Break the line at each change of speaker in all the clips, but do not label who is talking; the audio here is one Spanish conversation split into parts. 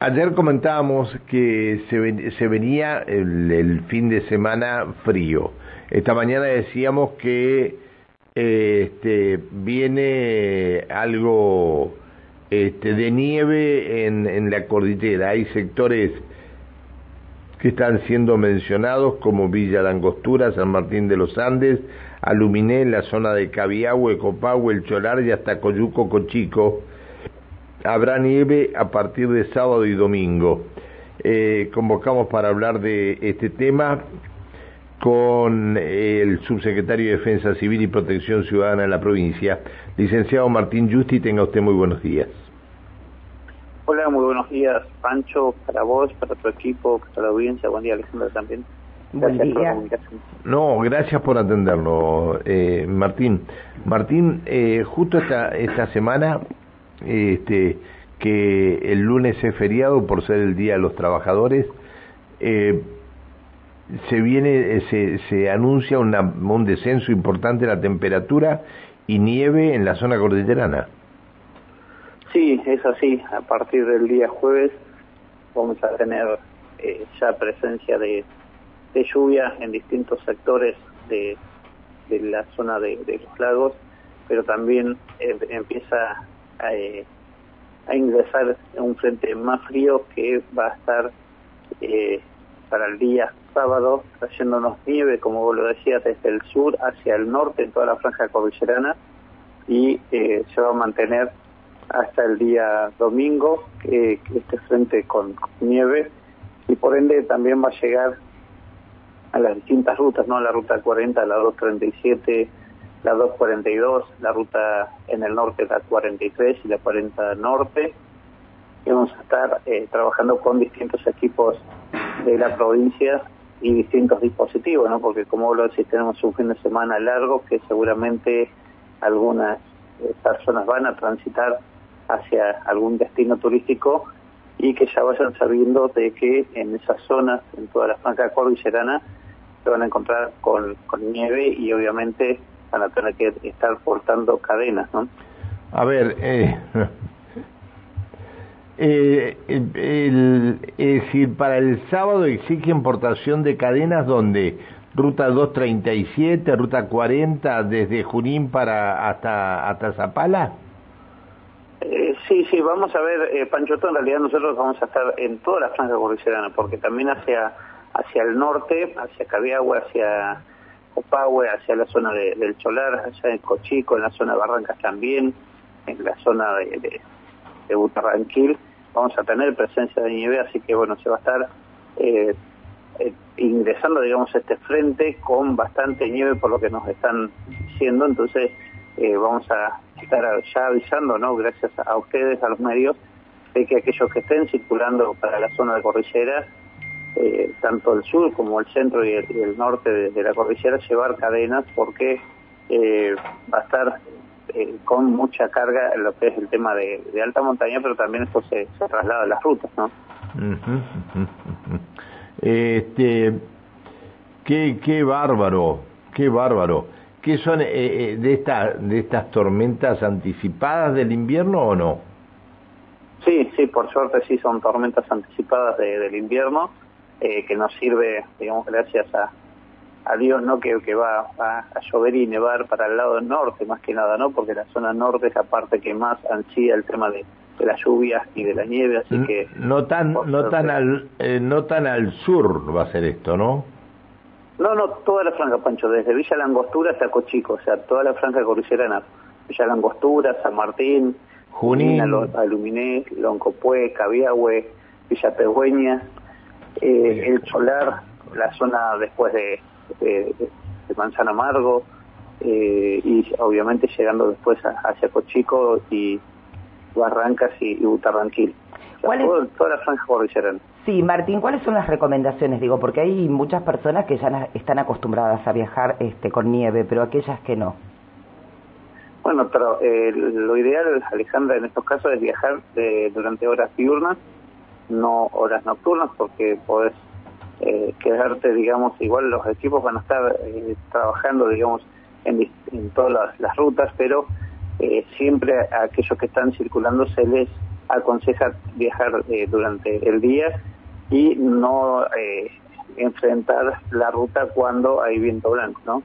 Ayer comentábamos que se, venía el, fin de semana frío. Esta mañana decíamos que este, viene algo este, de nieve en, en la cordillera. Hay sectores que están siendo mencionados como Villa Langostura, San Martín de los Andes, Aluminé, la zona de Cabiahue, Copahue, El Cholar y hasta Coyuco, Cochico habrá nieve a partir de sábado y domingo. Eh, convocamos para hablar de este tema con el subsecretario de Defensa Civil y Protección Ciudadana de la provincia, licenciado Martín Justi. Tenga usted muy buenos días.
Hola, muy buenos días, Pancho, para vos, para tu equipo, para la audiencia. Buen día, Alejandra, también.
Gracias por la comunicación. No, gracias por atenderlo, eh, Martín. Martín, eh, justo esta, esta semana este, que el lunes es feriado por ser el Día de los Trabajadores. Eh, se viene, eh, se, se anuncia un descenso importante de la temperatura y nieve en la zona cordillerana.
Sí, es así. A partir del día jueves vamos a tener eh, ya presencia de, de, lluvia en distintos sectores de, de la zona de, los lagos, pero también empieza eh, a ingresar un frente más frío que va a estar eh, para el día sábado trayéndonos nieve, como vos lo decías, desde el sur hacia el norte en toda la franja cordillerana y eh, se va a mantener hasta el día domingo que este frente con, nieve y por ende también va a llegar a las distintas rutas, ¿no? La ruta 40, la 237, la 242, la ruta en el norte, la 43 y la 40 norte. Y vamos a estar eh, trabajando con distintos equipos de la provincia y distintos dispositivos, ¿no? Porque como lo decís, tenemos un fin de semana largo que seguramente algunas eh, personas van a transitar hacia algún destino turístico y que ya vayan sabiendo de que en esas zonas, en toda la franja cordillerana, se van a encontrar con, con nieve y obviamente van a tener que estar portando cadenas, ¿no?
A ver, eh, eh, el, es decir, para el sábado exige importación de cadenas donde ruta 237, ruta 40, desde Junín para hasta hasta Zapala.
Eh, sí, sí, vamos a ver, eh, Panchoto, en realidad nosotros vamos a estar en toda la franja cordillerana, porque también hacia hacia el norte, hacia Cabiagua, hacia Copahue, hacia la zona de, del Cholar, allá en Cochico, en la zona de Barrancas también, en la zona de, de, Butarranquil, vamos a tener presencia de nieve, así que bueno, se va a estar eh, eh, ingresando, digamos, este frente con bastante nieve por lo que nos están diciendo, entonces eh, vamos a estar ya avisando, ¿no? Gracias a ustedes, a los medios, de que aquellos que estén circulando para la zona de cordillera eh, tanto el sur como el centro y el, norte de, la cordillera llevar cadenas porque eh, va a estar eh, con mucha carga en lo que es el tema de, alta montaña, pero también esto se, traslada a las rutas, ¿no?
Este, qué, qué bárbaro, qué bárbaro. ¿Qué son de, esta, de estas tormentas anticipadas del invierno o no?
Sí, sí, por suerte sí son tormentas anticipadas del invierno eh, que nos sirve, digamos, gracias a, a Dios, ¿no? Que, que va, a llover y nevar para el lado norte, más que nada, ¿no? Porque la zona norte es la parte que más ansía el tema de, de las lluvias y de la nieve, así que...
No tan, no tan, al, eh, no tan al sur va a ser esto, ¿no?
No, no, toda la franja, Pancho, desde Villa Langostura hasta Cochico, o sea, toda la franja cordillerana, Villa Langostura, San Martín,
Junín,
Aluminé, Loncopué, Cabiahue, Villa Pegüeña, eh, el solar, la zona después de, de, Manzana Amargo, eh, y obviamente llegando después hacia Cochico y Barrancas y, Butarranquil. toda la franja cordillerana.
Sí, Martín, ¿cuáles son las recomendaciones? Digo, porque hay muchas personas que ya están acostumbradas a viajar este, con nieve, pero aquellas que no.
Bueno, pero eh, lo ideal, Alejandra, en estos casos es viajar durante horas diurnas no horas nocturnas porque podés eh, quedarte, digamos, igual los equipos van a estar eh, trabajando, digamos, en, todas las, rutas, pero eh, siempre a aquellos que están circulando se les aconseja viajar eh, durante el día y no enfrentar la ruta cuando hay viento blanco, ¿no?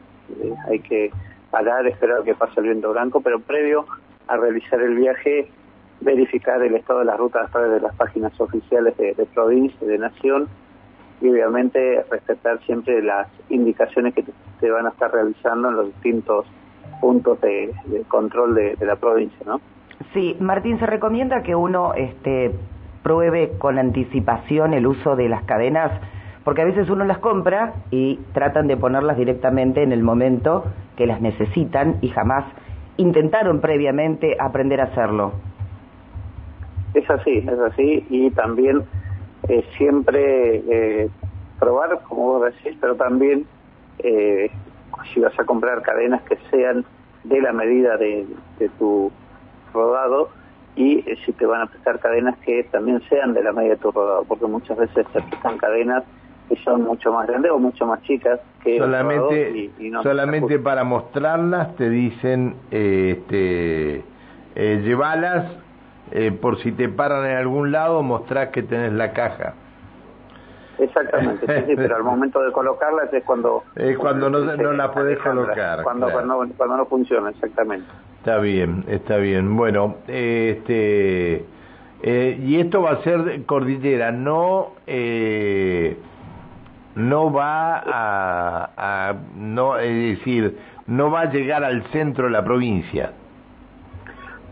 Hay que parar, esperar que pase el viento blanco, pero previo a realizar el viaje, verificar el estado de las rutas a través de las páginas oficiales de, provincia, de nación, y obviamente respetar siempre las indicaciones que te, van a estar realizando en los distintos puntos de, control de, de, la provincia, ¿no?
Sí, Martín, se recomienda que uno este, pruebe con anticipación el uso de las cadenas, porque a veces uno las compra y tratan de ponerlas directamente en el momento que las necesitan y jamás intentaron previamente aprender a hacerlo.
Es así, es así, y también eh, siempre eh, probar, como vos decís, pero también eh, si vas a comprar cadenas que sean de la medida de, de tu rodado, y eh, si te van a prestar cadenas que también sean de la media de tu rodado, porque muchas veces se prestan cadenas que son mucho más grandes o mucho más chicas que
solamente solamente para mostrarlas te dicen eh, este eh, llevalas eh, por si te paran en algún lado mostrás que tenés la caja
exactamente sí, pero al momento de colocarlas es cuando
es cuando no, no la puedes colocar
cuando, cuando cuando no funciona exactamente
Está bien, está bien. Bueno, este eh, y esto va a ser cordillera, no eh, no va a, a, no es decir, no va a llegar al centro de la provincia.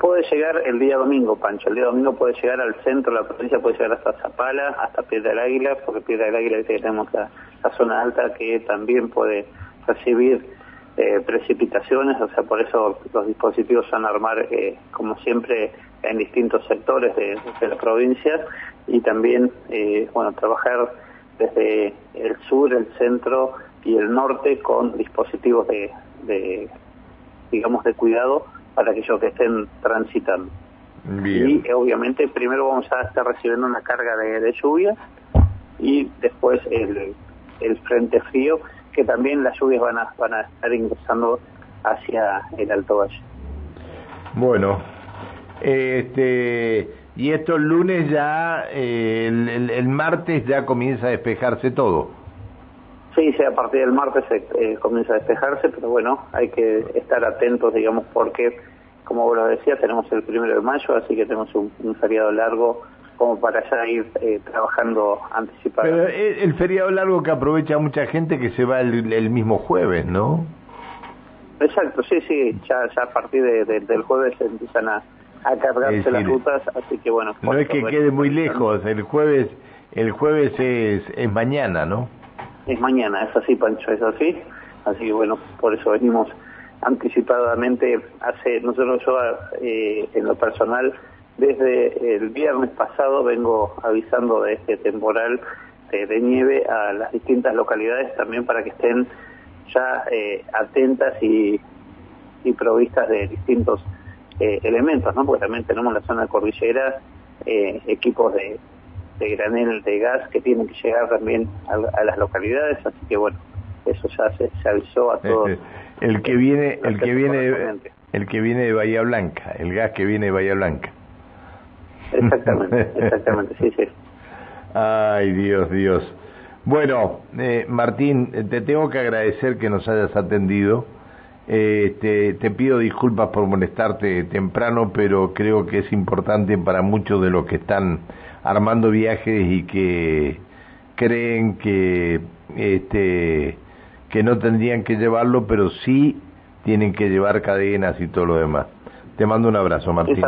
Puede llegar el día domingo, Pancho. El día domingo puede llegar al centro de la provincia, puede llegar hasta Zapala, hasta Piedra del Águila, porque Piedra del Águila tenemos la, zona alta que también puede recibir eh, precipitaciones, o sea, por eso los dispositivos van a armar, eh, como siempre, en distintos sectores de, la provincia y también, eh, bueno, trabajar desde el sur, el centro y el norte con dispositivos de, de digamos, de cuidado para aquellos que estén transitando. Y obviamente primero vamos a estar recibiendo una carga de, lluvia y después el, el frente frío que también las lluvias van a, van a estar ingresando hacia el Alto Valle.
Bueno, este, y esto el lunes ya, eh, el, martes ya comienza a despejarse todo.
Sí, sí, a partir del martes eh, comienza a despejarse, pero bueno, hay que estar atentos, digamos, porque, como vos lo decías, tenemos el primero de mayo, así que tenemos un feriado largo como para ya ir eh, trabajando anticipadamente.
Pero el, feriado largo que aprovecha mucha gente que se va el, mismo jueves, ¿no?
Exacto, sí, sí, ya, ya a partir del jueves empiezan a, a cargarse las rutas, así que bueno.
No es que quede muy lejos, el jueves el jueves es, es mañana, ¿no?
Es mañana, es así, Pancho, es así. Así que bueno, por eso venimos anticipadamente. Hace, nosotros yo eh, en lo personal desde el viernes pasado vengo avisando de este temporal de, nieve a las distintas localidades también para que estén ya eh, atentas y, y provistas de distintos eh, elementos, ¿no? Porque también tenemos la zona cordillera eh, equipos de, de granel de gas que tienen que llegar también a, las localidades, así que bueno, eso ya se, se avisó a todos.
el que viene, el que viene, el que viene de Bahía Blanca, el gas que viene de Bahía Blanca.
Exactamente, exactamente, sí, sí.
Ay, Dios, Dios. Bueno, eh, Martín, te tengo que agradecer que nos hayas atendido. Eh, te, pido disculpas por molestarte temprano, pero creo que es importante para muchos de los que están armando viajes y que creen que este que no tendrían que llevarlo, pero sí tienen que llevar cadenas y todo lo demás. Te mando un abrazo, Martín.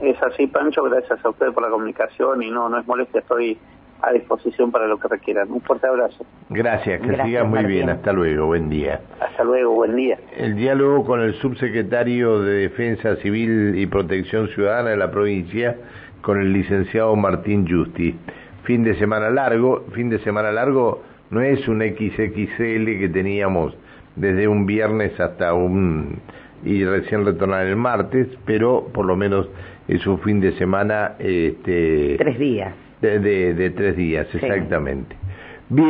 Es así, Pancho, gracias a usted por la comunicación y no, no es molestia, estoy a disposición para lo que requieran. Un fuerte abrazo.
Gracias, que siga muy bien. Hasta luego, buen día.
Hasta luego, buen día.
El diálogo con el subsecretario de Defensa Civil y Protección Ciudadana de la provincia, con el licenciado Martín Justi. Fin de semana largo, fin de semana largo no es un XXL que teníamos desde un viernes hasta un y recién retornar el martes, pero por lo menos es un fin de semana... Este,
tres días.
De, de, tres días, exactamente. Bien.